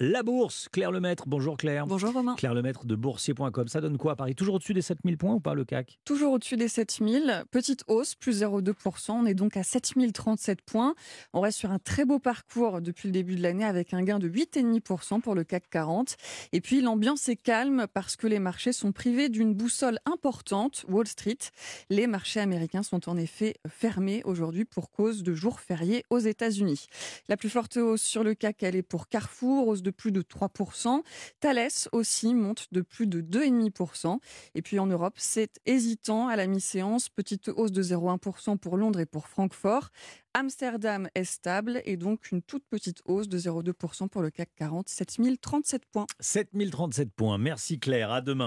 La bourse, Claire Lemaître. Bonjour Claire. Bonjour Romain. Claire Lemaître de boursier.com. Ça donne quoi à Paris? Toujours au-dessus des 7000 points ou pas le CAC Toujours au-dessus des 7000. Petite hausse, plus 0,2%. On est donc à 7037 points. On reste sur un très beau parcours depuis le début de l'année avec un gain de 8,5% pour le CAC 40. Et puis l'ambiance est calme parce que les marchés sont privés d'une boussole importante, Wall Street. Les marchés américains sont en effet fermés aujourd'hui pour cause de jours fériés aux États-Unis. La plus forte hausse sur le CAC, elle est pour Carrefour, hausse de plus de 3%. Thales aussi monte de plus de 2,5%. Et puis en Europe, c'est hésitant à la mi-séance. Petite hausse de 0,1% pour Londres et pour Francfort. Amsterdam est stable et donc une toute petite hausse de 0,2% pour le CAC 40, 7037 points. 7037 points. Merci Claire. À demain.